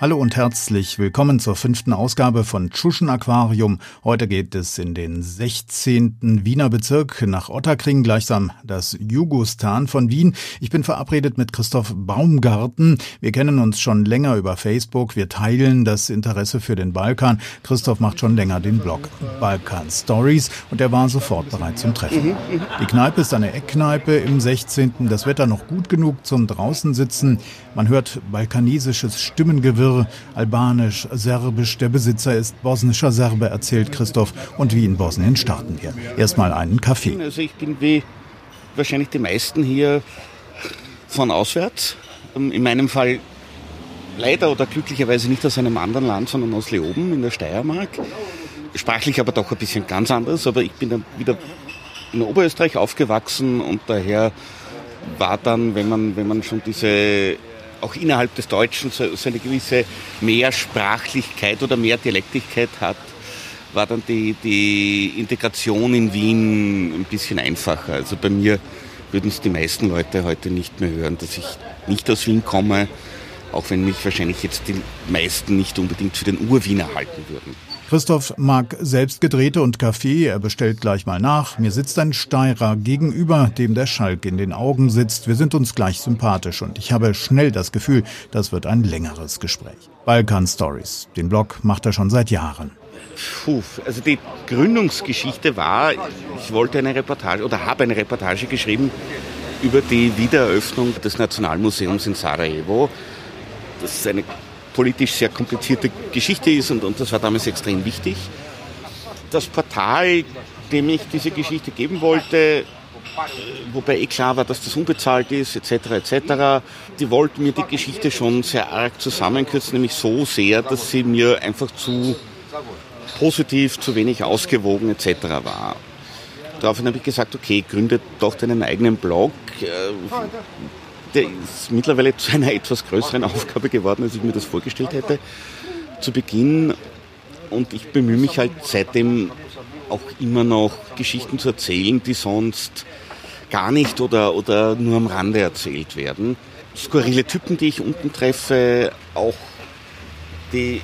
Hallo und herzlich willkommen zur fünften Ausgabe von Tschuschen Aquarium. Heute geht es in den 16. Wiener Bezirk nach Otterkring, gleichsam das Jugostan von Wien. Ich bin verabredet mit Christoph Baumgarten. Wir kennen uns schon länger über Facebook. Wir teilen das Interesse für den Balkan. Christoph macht schon länger den Blog Balkan Stories und er war sofort bereit zum Treffen. Die Kneipe ist eine Eckkneipe im 16. Das Wetter noch gut genug zum draußen sitzen. Man hört balkanesisches Stimmengewirr Wirr, albanisch, serbisch. Der Besitzer ist bosnischer Serbe, erzählt Christoph. Und wie in Bosnien starten wir. Erstmal einen Kaffee. Also ich bin wie wahrscheinlich die meisten hier von auswärts. Ähm, in meinem Fall leider oder glücklicherweise nicht aus einem anderen Land, sondern aus Leoben in der Steiermark. Sprachlich aber doch ein bisschen ganz anders. Aber ich bin dann wieder in Oberösterreich aufgewachsen und daher war dann, wenn man, wenn man schon diese auch innerhalb des Deutschen so, so eine gewisse Mehrsprachlichkeit oder Mehrdialektigkeit hat, war dann die, die Integration in Wien ein bisschen einfacher. Also bei mir würden es die meisten Leute heute nicht mehr hören, dass ich nicht aus Wien komme, auch wenn mich wahrscheinlich jetzt die meisten nicht unbedingt für den Urwiener halten würden. Christoph mag selbst gedrehte und Kaffee. Er bestellt gleich mal nach. Mir sitzt ein Steirer gegenüber, dem der Schalk in den Augen sitzt. Wir sind uns gleich sympathisch und ich habe schnell das Gefühl, das wird ein längeres Gespräch. Balkan Stories. Den Blog macht er schon seit Jahren. Puh, also die Gründungsgeschichte war, ich wollte eine Reportage oder habe eine Reportage geschrieben über die Wiedereröffnung des Nationalmuseums in Sarajevo. Das ist eine politisch sehr komplizierte Geschichte ist und, und das war damals extrem wichtig. Das Portal, dem ich diese Geschichte geben wollte, wobei eh klar war, dass das unbezahlt ist, etc., etc., die wollten mir die Geschichte schon sehr arg zusammenkürzen, nämlich so sehr, dass sie mir einfach zu positiv, zu wenig ausgewogen, etc. war. Daraufhin habe ich gesagt, okay, gründe doch deinen eigenen Blog. Der ist mittlerweile zu einer etwas größeren Aufgabe geworden, als ich mir das vorgestellt hätte zu Beginn. Und ich bemühe mich halt seitdem auch immer noch Geschichten zu erzählen, die sonst gar nicht oder, oder nur am Rande erzählt werden. Skurrile Typen, die ich unten treffe, auch die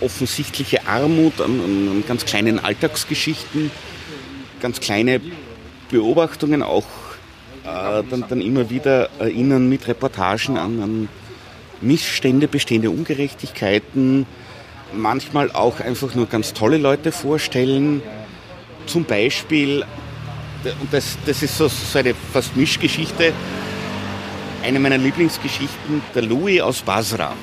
offensichtliche Armut an, an ganz kleinen Alltagsgeschichten, ganz kleine Beobachtungen, auch dann, dann immer wieder erinnern mit Reportagen an, an Missstände, bestehende Ungerechtigkeiten, manchmal auch einfach nur ganz tolle Leute vorstellen. Zum Beispiel, und das, das ist so, so eine fast Mischgeschichte, eine meiner Lieblingsgeschichten, der Louis aus Basra.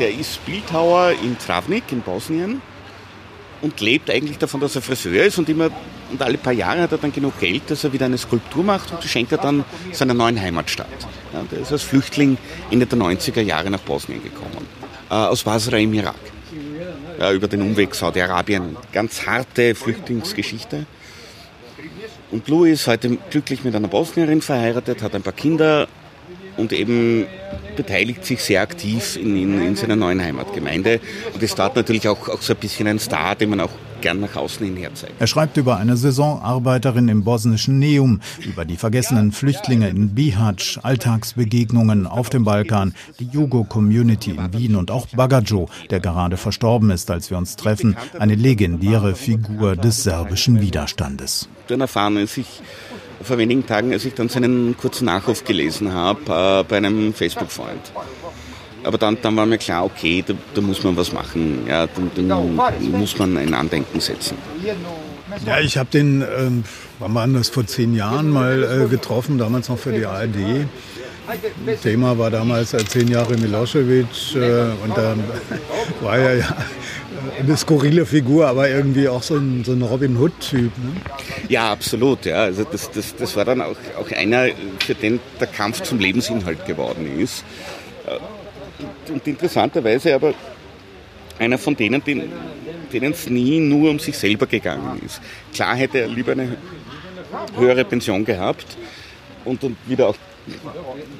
Der ist Bildhauer in Travnik in Bosnien und lebt eigentlich davon, dass er Friseur ist und immer und alle paar Jahre hat er dann genug Geld, dass er wieder eine Skulptur macht und die schenkt er dann seiner neuen Heimatstadt. Ja, der ist als Flüchtling Ende der 90er Jahre nach Bosnien gekommen, äh, aus Basra im Irak. Ja, über den Umweg Saudi-Arabien. Ganz harte Flüchtlingsgeschichte. Und Louis ist heute glücklich mit einer Bosnierin verheiratet, hat ein paar Kinder und eben beteiligt sich sehr aktiv in, in, in seiner neuen Heimatgemeinde und ist dort natürlich auch, auch so ein bisschen ein Star, den man auch gern nach außen hin herzeigt. Er schreibt über eine Saisonarbeiterin im bosnischen Neum, über die vergessenen Flüchtlinge in Bihać, Alltagsbegegnungen auf dem Balkan, die Jugo-Community in Wien und auch Bagajo, der gerade verstorben ist, als wir uns treffen, eine legendäre Figur des serbischen Widerstandes. Dann erfahren, als ich vor wenigen Tagen, als ich dann seinen kurzen Nachruf gelesen habe äh, bei einem Facebook-Freund. Aber dann, dann war mir klar, okay, da, da muss man was machen. Ja, dann, dann muss man ein Andenken setzen. Ja, ich habe den, ähm, wann war das, vor zehn Jahren mal äh, getroffen, damals noch für die ARD. Thema war damals äh, zehn Jahre Milosevic äh, und da war er ja eine skurrile Figur, aber irgendwie auch so ein, so ein Robin Hood-Typ. Ne? Ja, absolut. Ja. Also das, das, das war dann auch, auch einer, für den der Kampf zum Lebensinhalt geworden ist. Äh, und interessanterweise aber einer von denen, denen es nie nur um sich selber gegangen ist. Klar hätte er lieber eine höhere Pension gehabt und, und wieder auch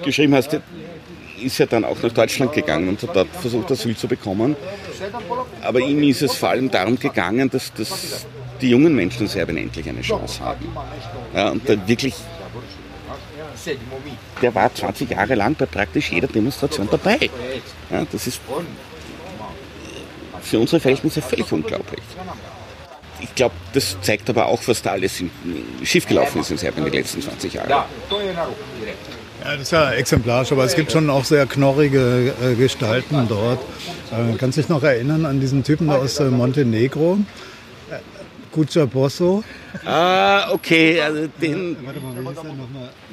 geschrieben hast, ist ja dann auch nach Deutschland gegangen und hat dort versucht, Asyl zu bekommen. Aber ihm ist es vor allem darum gegangen, dass, dass die jungen Menschen in Serbien endlich eine Chance haben. Ja, und da wirklich, der war 20 Jahre lang bei praktisch jeder Demonstration dabei. Ja, das ist für unsere Verhältnisse völlig unglaublich. Ich glaube, das zeigt aber auch, was da alles schiefgelaufen ist in Serbien in den letzten 20 Jahren. Ja, das ist ja exemplarisch, aber es gibt schon auch sehr knorrige äh, Gestalten dort. Äh, kannst du dich noch erinnern an diesen Typen da aus äh, Montenegro? Kucha Bosso. Ah, okay, also den.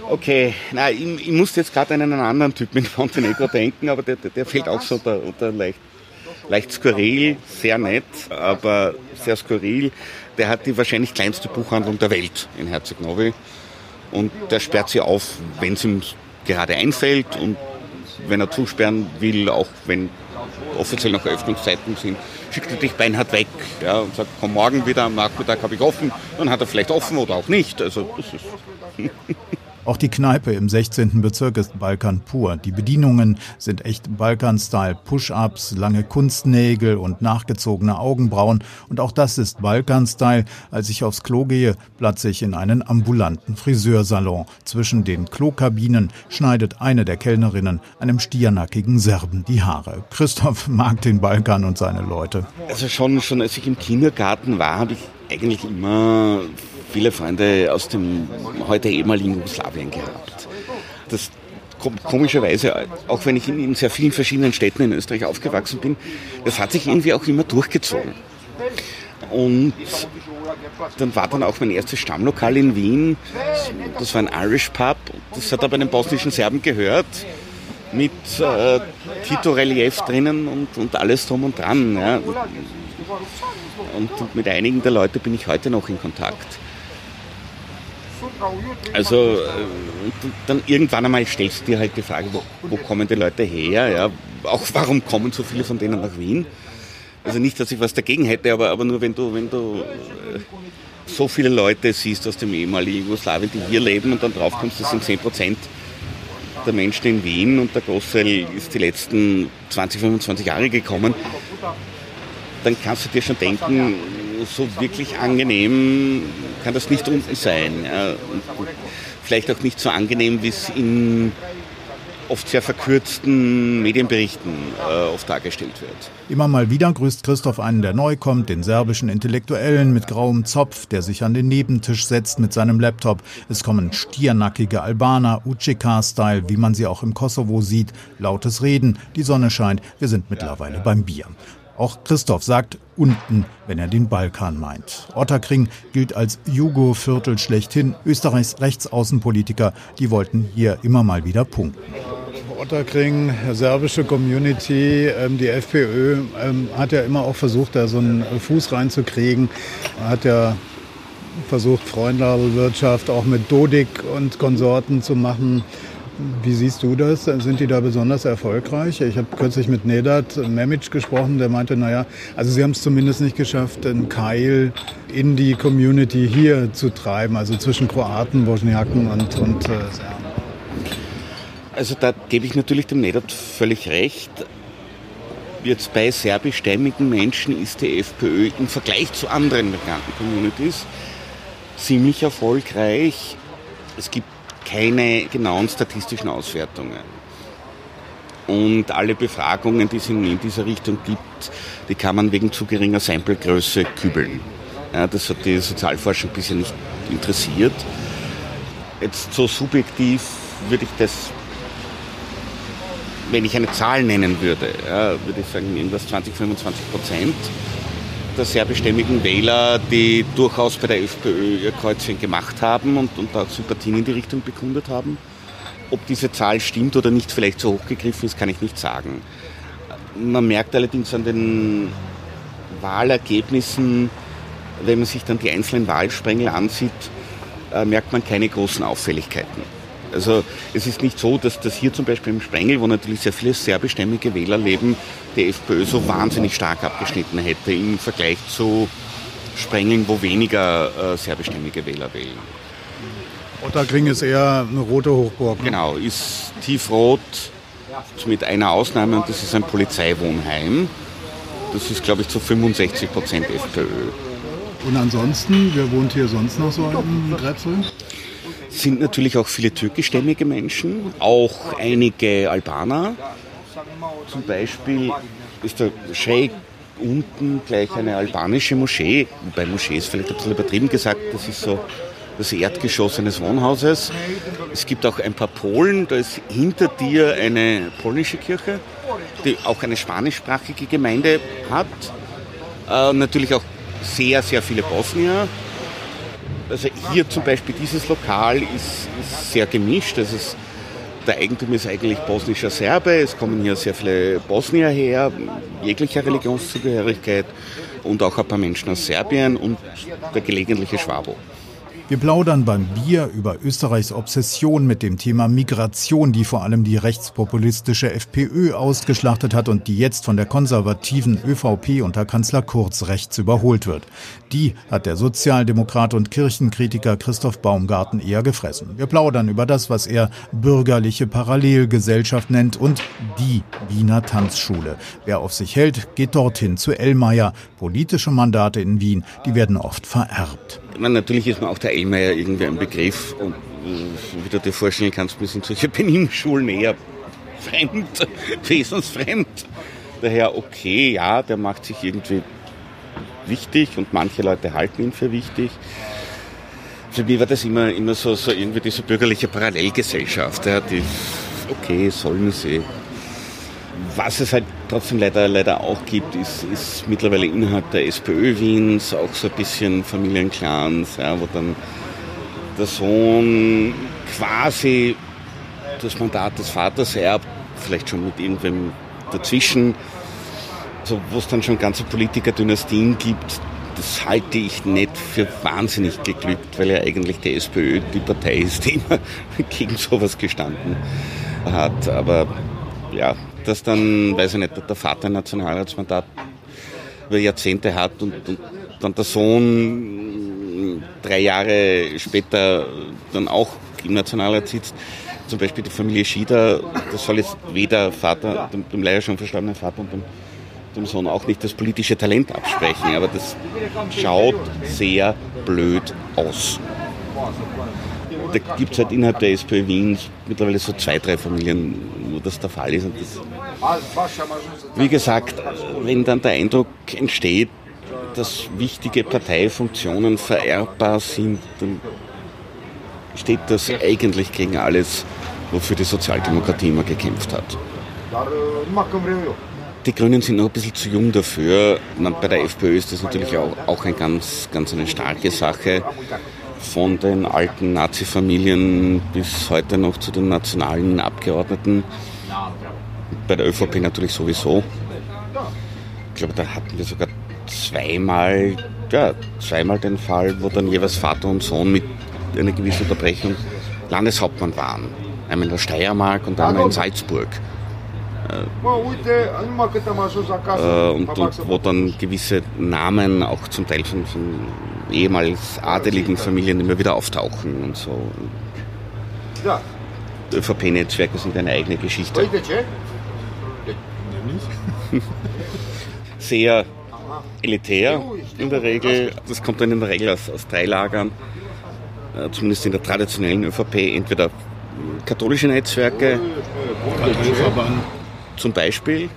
Okay, nein, ich, ich musste jetzt gerade an einen anderen Typen in Montenegro denken, aber der, der, fällt auch so unter, unter leicht, leicht skurril, sehr nett, aber sehr skurril. Der hat die wahrscheinlich kleinste Buchhandlung der Welt in Herzeg Novi und der sperrt sie auf, wenn es ihm gerade einfällt und wenn er zusperren will, auch wenn offiziell noch Öffnungszeiten sind, schickt er dich beinhart weg ja, und sagt, komm morgen wieder am Nachmittag habe ich offen. Dann hat er vielleicht offen oder auch nicht. Also das ist Auch die Kneipe im 16. Bezirk ist Balkan pur. Die Bedienungen sind echt Balkan-Style. Push-ups, lange Kunstnägel und nachgezogene Augenbrauen. Und auch das ist Balkan-Style. Als ich aufs Klo gehe, platze ich in einen ambulanten Friseursalon. Zwischen den Klokabinen schneidet eine der Kellnerinnen einem stiernackigen Serben die Haare. Christoph mag den Balkan und seine Leute. Also schon, schon als ich im Kindergarten war, habe ich eigentlich immer viele Freunde aus dem heute ehemaligen Jugoslawien gehabt. Das komischerweise, auch wenn ich in, sehr vielen verschiedenen Städten in Österreich aufgewachsen bin, das hat sich irgendwie auch immer durchgezogen. Und dann war dann auch mein erstes Stammlokal in Wien, das war ein Irish Pub, das hat aber einen bosnischen Serben gehört, mit äh, Tito-Relief drinnen und, und alles drum und dran. Ja. Und mit einigen der Leute bin ich heute noch in Kontakt. Also äh, dann irgendwann einmal stellst du dir halt die Frage, wo, wo, kommen die Leute her? Ja? Auch warum kommen so viele von denen nach Wien? Also nicht, dass ich was dagegen hätte, aber, aber nur wenn du, wenn du äh, so viele Leute siehst aus dem ehemaligen Jugoslawien, die hier leben und dann drauf kommst, das sind 10 Prozent der Menschen in Wien und der Großteil ist die letzten 20, 25 Jahre gekommen, dann kannst du dir schon denken, so wirklich angenehm kann das nicht unten sein. Vielleicht auch nicht so angenehm, wie es in oft sehr verkürzten Medienberichten äh, oft dargestellt wird. Immer mal wieder grüßt Christoph einen, der neu kommt, den serbischen Intellektuellen mit grauem Zopf, der sich an den Nebentisch setzt mit seinem Laptop. Es kommen stiernackige Albaner, UCK-Style, wie man sie auch im Kosovo sieht, lautes Reden, die Sonne scheint, wir sind mittlerweile beim Bier. Auch Christoph sagt unten, wenn er den Balkan meint. Otterkring gilt als Jugo-Viertel schlechthin. Österreichs Rechtsaußenpolitiker, die wollten hier immer mal wieder punkten. Otterkring, serbische Community, ähm, die FPÖ ähm, hat ja immer auch versucht, da so einen Fuß reinzukriegen. Hat ja versucht, Freundelwirtschaft auch mit Dodik und Konsorten zu machen. Wie siehst du das? Sind die da besonders erfolgreich? Ich habe kürzlich mit Nedat Memic gesprochen, der meinte, naja, also sie haben es zumindest nicht geschafft, einen Keil in die Community hier zu treiben, also zwischen Kroaten, Bosniaken und, und äh, Serben. Also da gebe ich natürlich dem Nedat völlig recht. Jetzt bei serbischstämmigen Menschen ist die FPÖ im Vergleich zu anderen migranten Communities ziemlich erfolgreich. Es gibt keine genauen statistischen Auswertungen. Und alle Befragungen, die es in dieser Richtung gibt, die kann man wegen zu geringer Samplegröße kübeln. Ja, das hat die Sozialforschung bisher nicht interessiert. Jetzt so subjektiv würde ich das, wenn ich eine Zahl nennen würde, ja, würde ich sagen irgendwas 20, 25 Prozent der serbischstämmigen Wähler, die durchaus bei der FPÖ ihr Kreuzchen gemacht haben und, und auch Sympathien in die Richtung bekundet haben. Ob diese Zahl stimmt oder nicht vielleicht so hochgegriffen ist, kann ich nicht sagen. Man merkt allerdings an den Wahlergebnissen, wenn man sich dann die einzelnen Wahlsprengel ansieht, äh, merkt man keine großen Auffälligkeiten. Also es ist nicht so, dass das hier zum Beispiel im Sprengel, wo natürlich sehr viele serbischstämmige Wähler leben, die FPÖ so wahnsinnig stark abgeschnitten hätte im Vergleich zu Sprengeln, wo weniger äh, serbischstämmige Wähler wählen. Otterkring ist eher eine rote Hochburg. Ne? Genau, ist tiefrot mit einer Ausnahme und das ist ein Polizeiwohnheim. Das ist, glaube ich, zu 65 Prozent FPÖ. Und ansonsten, wer wohnt hier sonst noch so im Drepsel? Sind natürlich auch viele türkischstämmige Menschen, auch einige Albaner. Zum Beispiel ist da schräg unten gleich eine albanische Moschee, wobei Moschee ist vielleicht ein bisschen übertrieben gesagt, das ist so das Erdgeschoss eines Wohnhauses. Es gibt auch ein paar Polen, da ist hinter dir eine polnische Kirche, die auch eine spanischsprachige Gemeinde hat. Äh, natürlich auch sehr, sehr viele Bosnier. Also hier zum Beispiel dieses Lokal ist, ist sehr gemischt. Also es, der Eigentum ist eigentlich bosnischer Serbe. Es kommen hier sehr viele Bosnier her, jeglicher Religionszugehörigkeit und auch ein paar Menschen aus Serbien und der gelegentliche Schwabo. Wir plaudern beim Bier über Österreichs Obsession mit dem Thema Migration, die vor allem die rechtspopulistische FPÖ ausgeschlachtet hat und die jetzt von der konservativen ÖVP unter Kanzler Kurz rechts überholt wird. Die hat der Sozialdemokrat und Kirchenkritiker Christoph Baumgarten eher gefressen. Wir plaudern über das, was er bürgerliche Parallelgesellschaft nennt und die Wiener Tanzschule. Wer auf sich hält, geht dorthin zu Ellmeier. Politische Mandate in Wien, die werden oft vererbt meine, natürlich ist mir auch der Elmeier irgendwie ein Begriff und wie du dir vorstellen kannst, mir sind solche Benimmschulen eher fremd, wesensfremd. Daher okay, ja, der macht sich irgendwie wichtig und manche Leute halten ihn für wichtig. Für mich war das immer, immer so, so irgendwie diese bürgerliche Parallelgesellschaft. Ja, die, okay, sollen sie. Was es halt trotzdem leider, leider auch gibt, ist, ist mittlerweile innerhalb der SPÖ Wiens auch so ein bisschen Familienclans, ja, wo dann der Sohn quasi das Mandat des Vaters erbt, vielleicht schon mit irgendwem dazwischen, so, wo es dann schon ganze Politikerdynastien gibt, das halte ich nicht für wahnsinnig geglückt, weil ja eigentlich die SPÖ die Partei ist, die immer gegen sowas gestanden hat. Aber ja, dass dann, weiß ich nicht, der Vater ein Nationalratsmandat über Jahrzehnte hat und, und dann der Sohn drei Jahre später dann auch im Nationalrat sitzt. Zum Beispiel die Familie Schieder, das soll jetzt weder Vater, dem, dem leider schon verstorbenen Vater und dem, dem Sohn auch nicht das politische Talent absprechen, aber das schaut sehr blöd aus da gibt es halt innerhalb der SPÖ Wien mittlerweile so zwei, drei Familien, wo das der Fall ist. Das, wie gesagt, wenn dann der Eindruck entsteht, dass wichtige Parteifunktionen vererbbar sind, dann steht das eigentlich gegen alles, wofür die Sozialdemokratie immer gekämpft hat. Die Grünen sind noch ein bisschen zu jung dafür. Bei der FPÖ ist das natürlich auch, auch eine ganz, ganz eine starke Sache von den alten Nazi-Familien bis heute noch zu den nationalen Abgeordneten. Bei der ÖVP natürlich sowieso. Ich glaube, da hatten wir sogar zweimal, ja, zweimal den Fall, wo dann jeweils Vater und Sohn mit einer gewissen Unterbrechung Landeshauptmann waren. Einmal in der Steiermark und einmal in Salzburg. Äh, und, und, wo dann gewisse Namen auch zum Teil von, von ehemals adeligen Familien immer wieder auftauchen und so. Ja. ÖVP-Netzwerke sind eine eigene Geschichte. Sehr elitär in der Regel. Das kommt dann in der Regel aus, aus drei Lagern, äh, zumindest in der traditionellen ÖVP, entweder katholische Netzwerke, zum Beispiel,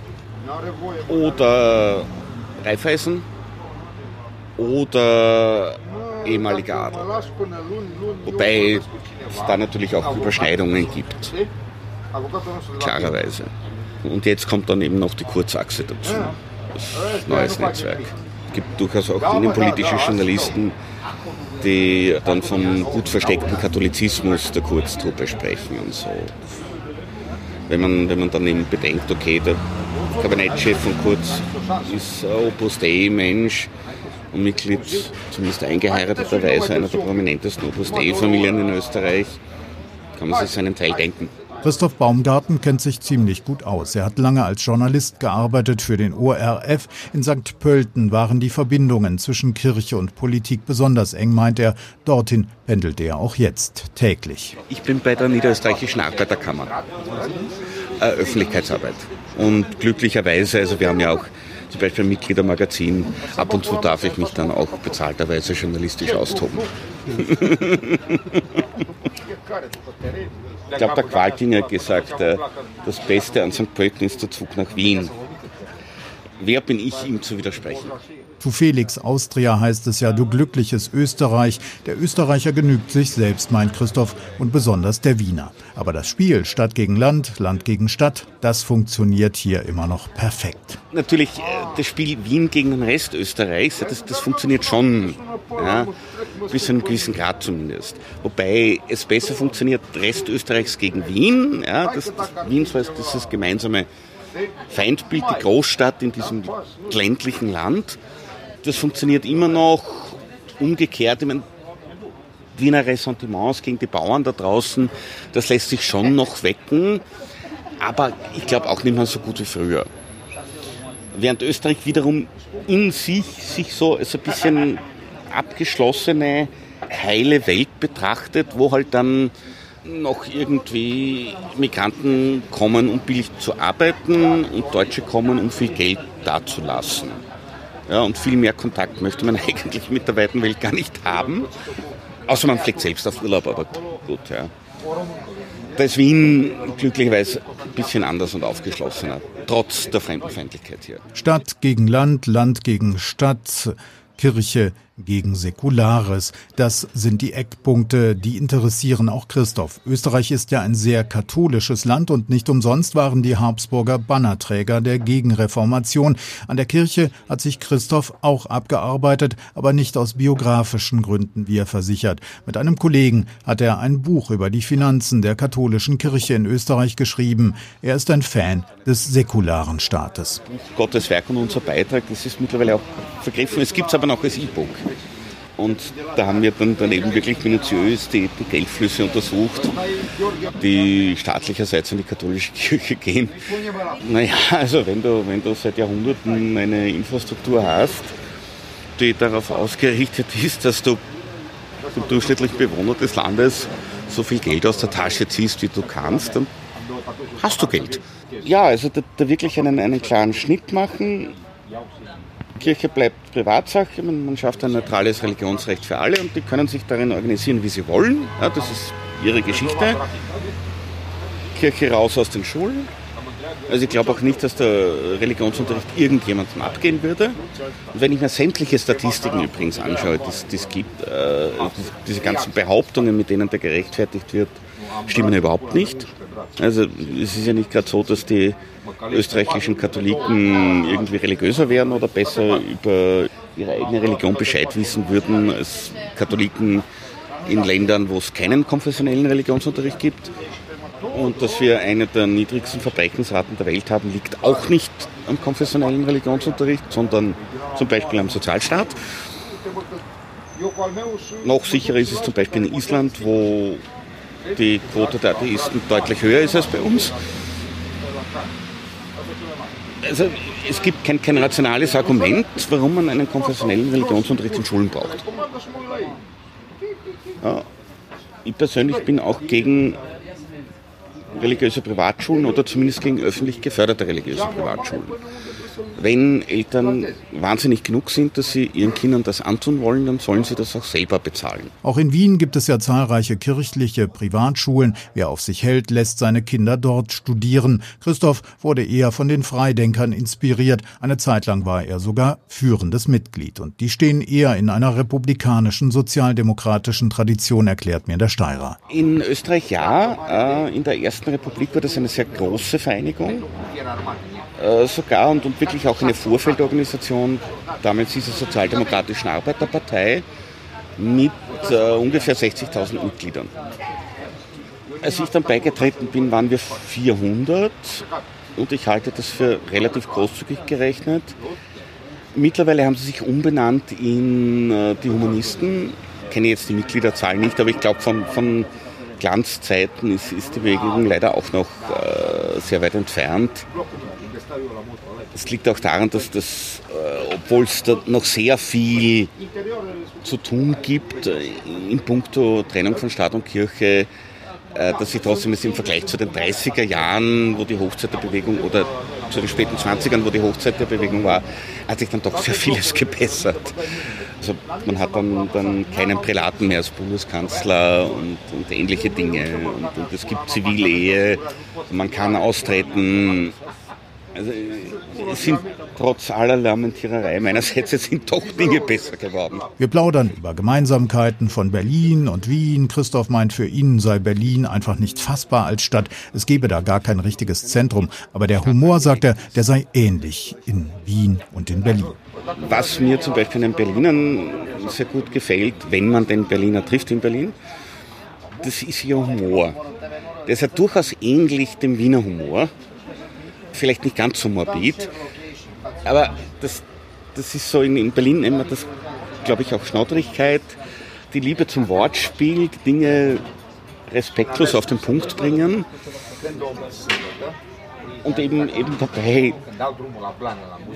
oder Raiffeisen oder ehemaliger Adel. Wobei es da natürlich auch Überschneidungen gibt. Klarerweise. Und jetzt kommt dann eben noch die Kurzachse dazu. Das neues Netzwerk. Es gibt durchaus auch innenpolitische Journalisten, die dann vom gut versteckten Katholizismus der Kurztruppe sprechen und so. Wenn man, wenn man dann eben bedenkt, okay, der Kabinettschef von Kurz ist ein Opus Dei-Mensch, und Mitglied, zumindest eingeheirateterweise, einer der prominentesten Opus Dei-Familien in Österreich. Kann man sich seinen Teil denken. Christoph Baumgarten kennt sich ziemlich gut aus. Er hat lange als Journalist gearbeitet für den ORF. In St. Pölten waren die Verbindungen zwischen Kirche und Politik besonders eng, meint er. Dorthin pendelt er auch jetzt täglich. Ich bin bei der Niederösterreichischen Arbeiterkammer. Äh, Öffentlichkeitsarbeit. Und glücklicherweise, also wir haben ja auch zum Beispiel Mitgliedermagazin. Ab und zu darf ich mich dann auch bezahlterweise journalistisch austoben. ich glaube, der Qualtinger hat gesagt, äh, das Beste an St. Pölten ist der Zug nach Wien. Wer bin ich, ihm zu widersprechen? Zu Felix Austria heißt es ja, du glückliches Österreich. Der Österreicher genügt sich selbst, meint Christoph, und besonders der Wiener. Aber das Spiel Stadt gegen Land, Land gegen Stadt, das funktioniert hier immer noch perfekt. Natürlich, äh, das Spiel Wien gegen den Rest Österreichs, das, das funktioniert schon. Ja, bis zu einem gewissen Grad zumindest. Wobei es besser funktioniert, Rest Österreichs gegen Wien. Ja, das, das Wien so als dieses gemeinsame Feindbild, die Großstadt in diesem ländlichen Land das funktioniert immer noch umgekehrt. Ich meine, Wiener Ressentiments gegen die Bauern da draußen, das lässt sich schon noch wecken, aber ich glaube auch nicht mehr so gut wie früher. Während Österreich wiederum in sich sich so als ein bisschen abgeschlossene, heile Welt betrachtet, wo halt dann noch irgendwie Migranten kommen, um billig zu arbeiten und Deutsche kommen, um viel Geld dazulassen. Ja, und viel mehr Kontakt möchte man eigentlich mit der weiten Welt gar nicht haben. Außer man fliegt selbst auf Urlaub, aber gut, ja. Da ist Wien glücklicherweise ein bisschen anders und aufgeschlossener, trotz der Fremdenfeindlichkeit hier. Stadt gegen Land, Land gegen Stadt, Kirche gegen Säkulares. Das sind die Eckpunkte, die interessieren auch Christoph. Österreich ist ja ein sehr katholisches Land und nicht umsonst waren die Habsburger Bannerträger der Gegenreformation. An der Kirche hat sich Christoph auch abgearbeitet, aber nicht aus biografischen Gründen, wie er versichert. Mit einem Kollegen hat er ein Buch über die Finanzen der katholischen Kirche in Österreich geschrieben. Er ist ein Fan des säkularen Staates. Gottes Werk und unser Beitrag, das ist mittlerweile auch vergriffen. Es gibt es aber noch als E-Book. Und da haben wir dann daneben wirklich minutiös die, die Geldflüsse untersucht, die staatlicherseits an die katholische Kirche gehen. Naja, also wenn du, wenn du seit Jahrhunderten eine Infrastruktur hast, die darauf ausgerichtet ist, dass du dem durchschnittlichen Bewohner des Landes so viel Geld aus der Tasche ziehst, wie du kannst, dann hast du Geld. Ja, also da, da wirklich einen, einen klaren Schnitt machen Kirche bleibt Privatsache, man, man schafft ein neutrales Religionsrecht für alle und die können sich darin organisieren, wie sie wollen. Ja, das ist ihre Geschichte. Kirche raus aus den Schulen. Also ich glaube auch nicht, dass der Religionsunterricht irgendjemandem abgehen würde. Und wenn ich mir sämtliche Statistiken übrigens anschaue, die es gibt, äh, diese ganzen Behauptungen, mit denen der gerechtfertigt wird, stimmen überhaupt nicht. Also es ist ja nicht gerade so, dass die österreichischen Katholiken irgendwie religiöser wären oder besser über ihre eigene Religion Bescheid wissen würden als Katholiken in Ländern, wo es keinen konfessionellen Religionsunterricht gibt. Und dass wir eine der niedrigsten Verbrechensraten der Welt haben, liegt auch nicht am konfessionellen Religionsunterricht, sondern zum Beispiel am Sozialstaat. Noch sicherer ist es zum Beispiel in Island, wo die Quote der Atheisten deutlich höher ist als bei uns. Also es gibt kein, kein rationales Argument, warum man einen konfessionellen Religionsunterricht in Schulen braucht. Ja, ich persönlich bin auch gegen religiöse Privatschulen oder zumindest gegen öffentlich geförderte religiöse Privatschulen wenn Eltern wahnsinnig genug sind, dass sie ihren Kindern das antun wollen, dann sollen sie das auch selber bezahlen. Auch in Wien gibt es ja zahlreiche kirchliche Privatschulen. Wer auf sich hält, lässt seine Kinder dort studieren. Christoph wurde eher von den Freidenkern inspiriert. Eine Zeit lang war er sogar führendes Mitglied. Und die stehen eher in einer republikanischen, sozialdemokratischen Tradition, erklärt mir der Steirer. In Österreich ja. Äh, in der Ersten Republik war das eine sehr große Vereinigung. Äh, sogar und, und wirklich auch eine Vorfeldorganisation, damals dieser Sozialdemokratischen Arbeiterpartei, mit äh, ungefähr 60.000 Mitgliedern. Als ich dann beigetreten bin, waren wir 400 und ich halte das für relativ großzügig gerechnet. Mittlerweile haben sie sich umbenannt in äh, die Humanisten. Ich kenne jetzt die Mitgliederzahl nicht, aber ich glaube, von, von Glanzzeiten ist, ist, die Bewegung leider auch noch äh, sehr weit entfernt. Es liegt auch daran, dass das, äh, obwohl es da noch sehr viel zu tun gibt äh, in puncto Trennung von Staat und Kirche, äh, dass sich trotzdem im Vergleich zu den 30er Jahren, wo die Hochzeit der Bewegung oder zu den späten 20ern, wo die Hochzeit der Bewegung war, hat sich dann doch sehr vieles gebessert. Also man hat dann, dann keinen Prälaten mehr als Bundeskanzler und, und ähnliche Dinge. Und, und es gibt Zivilehe, man kann austreten. Also es sind trotz aller Lamentiererei meinerseits sind doch Dinge besser geworden. Wir plaudern über Gemeinsamkeiten von Berlin und Wien. Christoph meint, für ihn sei Berlin einfach nicht fassbar als Stadt. Es gebe da gar kein richtiges Zentrum. Aber der Humor, sagt er, der sei ähnlich in Wien und in Berlin. Was mir zum Beispiel in Berlinern sehr gut gefällt, wenn man den Berliner trifft in Berlin, das ist ihr Humor. Der ist ja durchaus ähnlich dem Wiener Humor vielleicht nicht ganz so morbid, aber das, das ist so in, in Berlin immer das, glaube ich, auch Schnaudrigkeit, die Liebe zum Wortspiel, die Dinge respektlos auf den Punkt bringen und eben, eben dabei,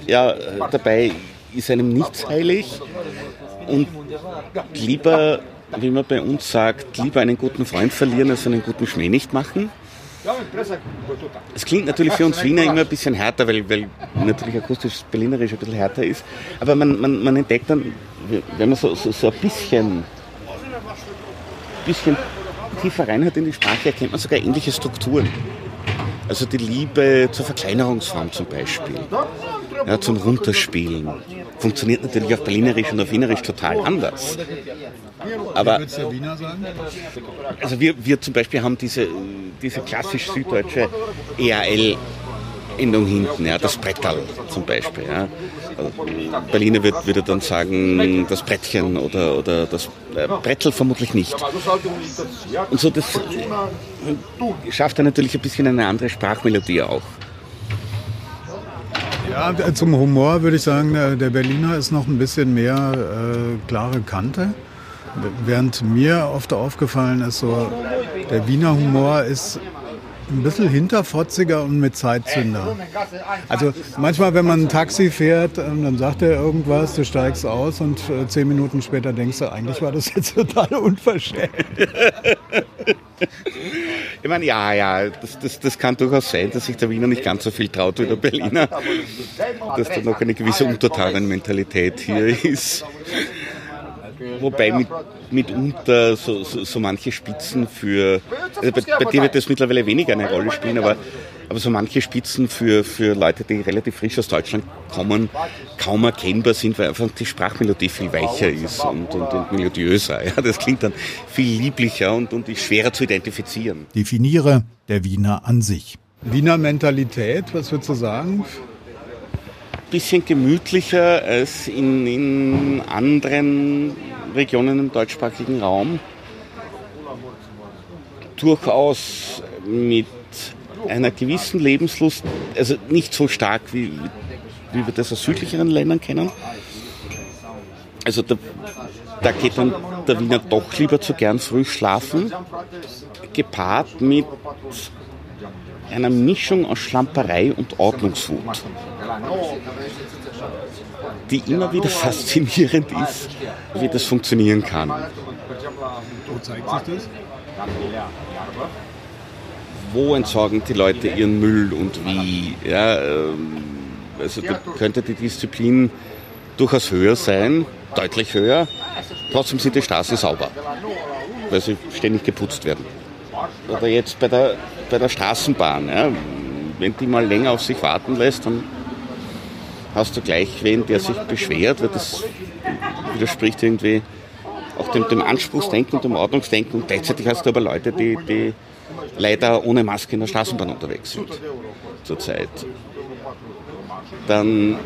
ja, dabei ist einem nichts heilig und lieber, wie man bei uns sagt, lieber einen guten Freund verlieren als einen guten Schmäh nicht machen. Es klingt natürlich für uns Wiener immer ein bisschen härter, weil, weil natürlich akustisch Berlinerisch ein bisschen härter ist. Aber man, man, man entdeckt dann, wenn man so, so, so ein bisschen, bisschen tiefer reinhört in die Sprache, erkennt man sogar ähnliche Strukturen. Also die Liebe zur Verkleinerungsform zum Beispiel, ja, zum Runterspielen. Funktioniert natürlich auf Berlinerisch und auf Wienerisch total anders. Aber, also wir, wir zum Beispiel haben diese, diese klassisch süddeutsche EAL Endung hinten, ja, das Brettal zum Beispiel. Ja. Berliner wird, würde dann sagen, das Brettchen oder, oder das äh, Brettel vermutlich nicht. Und so, das äh, schafft dann natürlich ein bisschen eine andere Sprachmelodie auch. Ja, zum Humor würde ich sagen, der Berliner ist noch ein bisschen mehr äh, klare Kante. Während mir oft aufgefallen ist, so der Wiener Humor ist ein bisschen hinterfotziger und mit Zeitzünder. Also manchmal, wenn man ein Taxi fährt, ähm, dann sagt er irgendwas, du steigst aus und äh, zehn Minuten später denkst du, eigentlich war das jetzt total unverschämt. Ich meine, ja, ja, das, das, das kann durchaus sein, dass sich der Wiener nicht ganz so viel traut wie der Berliner, dass da noch eine gewisse Untertanenmentalität hier ist. Wobei mit, mitunter so, so, so, manche Spitzen für, also bei, bei, dir wird das mittlerweile weniger eine Rolle spielen, aber, aber so manche Spitzen für, für Leute, die relativ frisch aus Deutschland kommen, kaum erkennbar sind, weil einfach die Sprachmelodie viel weicher ist und, und, und melodiöser. Ja, das klingt dann viel lieblicher und, und ist schwerer zu identifizieren. Definiere der Wiener an sich. Wiener Mentalität, was würdest du sagen? Bisschen gemütlicher als in, in anderen Regionen im deutschsprachigen Raum. Durchaus mit einer gewissen Lebenslust, also nicht so stark wie, wie wir das aus südlicheren Ländern kennen. Also da, da geht dann der Wiener doch lieber zu gern früh schlafen, gepaart mit einer Mischung aus Schlamperei und Ordnungswut die immer wieder faszinierend ist, wie das funktionieren kann. Wo zeigt sich das? Wo entsorgen die Leute ihren Müll und wie? Ja, ähm, also da könnte die Disziplin durchaus höher sein, deutlich höher. Trotzdem sind die Straßen sauber, weil sie ständig geputzt werden. Oder jetzt bei der, bei der Straßenbahn. Ja, wenn die mal länger auf sich warten lässt, dann hast du gleich wen, der sich beschwert, weil das widerspricht irgendwie auch dem, dem Anspruchsdenken und dem Ordnungsdenken. Und gleichzeitig hast du aber Leute, die, die leider ohne Maske in der Straßenbahn unterwegs sind zurzeit. Dann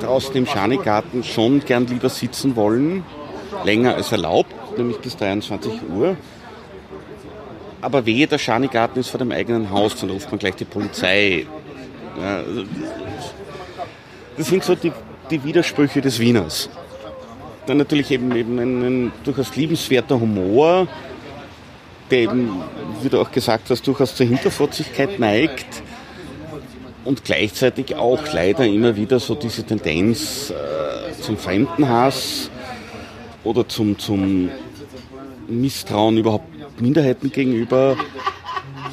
draußen im Schanigarten schon gern lieber sitzen wollen, länger als erlaubt, nämlich bis 23 Uhr. Aber wehe, der Schanigarten ist vor dem eigenen Haus, dann ruft man gleich die Polizei. Ja, also das sind so die, die Widersprüche des Wieners. Dann natürlich eben, eben ein, ein durchaus liebenswerter Humor, der eben, wie du auch gesagt hast, durchaus zur Hinterfotzigkeit neigt und gleichzeitig auch leider immer wieder so diese Tendenz äh, zum Fremdenhass oder zum, zum Misstrauen überhaupt Minderheiten gegenüber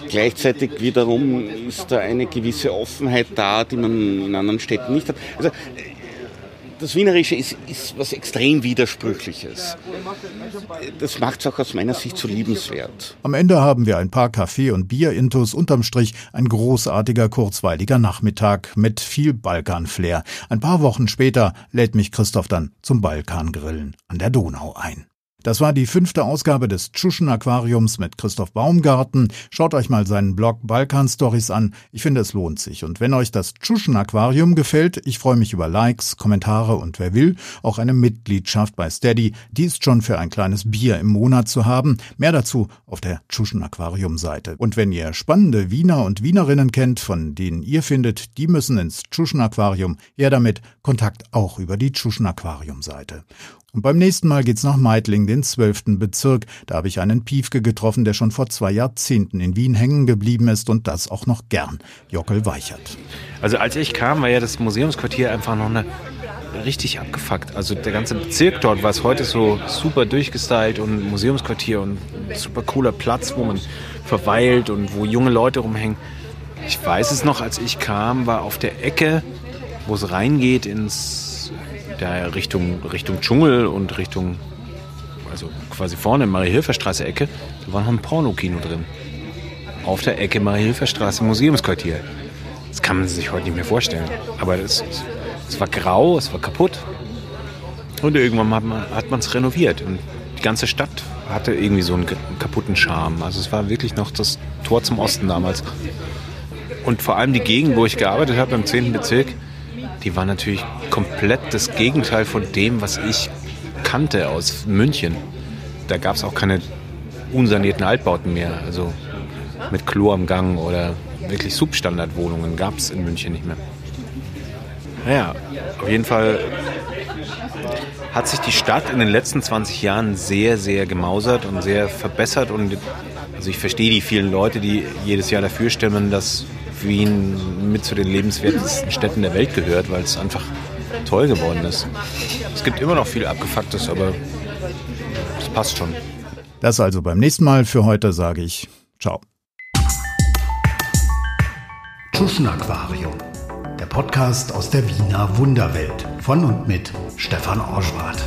Gleichzeitig wiederum ist da eine gewisse Offenheit da, die man in anderen Städten nicht hat. Also das Wienerische ist, ist was extrem Widersprüchliches. Das macht es auch aus meiner Sicht so liebenswert. Am Ende haben wir ein paar Kaffee- und Bier-Intos. Unterm Strich ein großartiger, kurzweiliger Nachmittag mit viel Balkan-Flair. Ein paar Wochen später lädt mich Christoph dann zum Balkangrillen an der Donau ein. Das war die fünfte Ausgabe des Tschuschen Aquariums mit Christoph Baumgarten. Schaut euch mal seinen Blog Balkan Stories an. Ich finde, es lohnt sich. Und wenn euch das Tschuschen Aquarium gefällt, ich freue mich über Likes, Kommentare und wer will, auch eine Mitgliedschaft bei Steady. Die ist schon für ein kleines Bier im Monat zu haben. Mehr dazu auf der Tschuschen Aquarium Seite. Und wenn ihr spannende Wiener und Wienerinnen kennt, von denen ihr findet, die müssen ins Tschuschen Aquarium, her damit, Kontakt auch über die Tschuschen Aquarium Seite. Und beim nächsten Mal geht's nach Meidling, den zwölften Bezirk. Da habe ich einen Piefke getroffen, der schon vor zwei Jahrzehnten in Wien hängen geblieben ist und das auch noch gern. Jockel Weichert. Also als ich kam, war ja das Museumsquartier einfach noch eine richtig abgefuckt. Also der ganze Bezirk dort war es heute so super durchgestylt und Museumsquartier und super cooler Platz, wo man verweilt und wo junge Leute rumhängen. Ich weiß es noch, als ich kam, war auf der Ecke, wo es reingeht ins da Richtung, Richtung Dschungel und Richtung, also quasi vorne Marie-Hilfer-Straße Ecke, da war noch ein Pornokino drin. Auf der Ecke Marie-Hilfer-Straße Museumsquartier. Das kann man sich heute nicht mehr vorstellen. Aber es, es war grau, es war kaputt. Und irgendwann hat man es renoviert. Und die ganze Stadt hatte irgendwie so einen kaputten Charme. Also es war wirklich noch das Tor zum Osten damals. Und vor allem die Gegend, wo ich gearbeitet habe, im 10. Bezirk, die war natürlich komplett das Gegenteil von dem, was ich kannte aus München. Da gab es auch keine unsanierten Altbauten mehr, also mit Klo am Gang oder wirklich Substandardwohnungen gab es in München nicht mehr. Naja, auf jeden Fall hat sich die Stadt in den letzten 20 Jahren sehr, sehr gemausert und sehr verbessert. Und also ich verstehe die vielen Leute, die jedes Jahr dafür stimmen, dass Wien mit zu den lebenswertesten Städten der Welt gehört, weil es einfach toll geworden ist. Es gibt immer noch viel Abgefucktes, aber es passt schon. Das also beim nächsten Mal. Für heute sage ich Ciao. Tschuschen Aquarium, der Podcast aus der Wiener Wunderwelt von und mit Stefan Orschwart.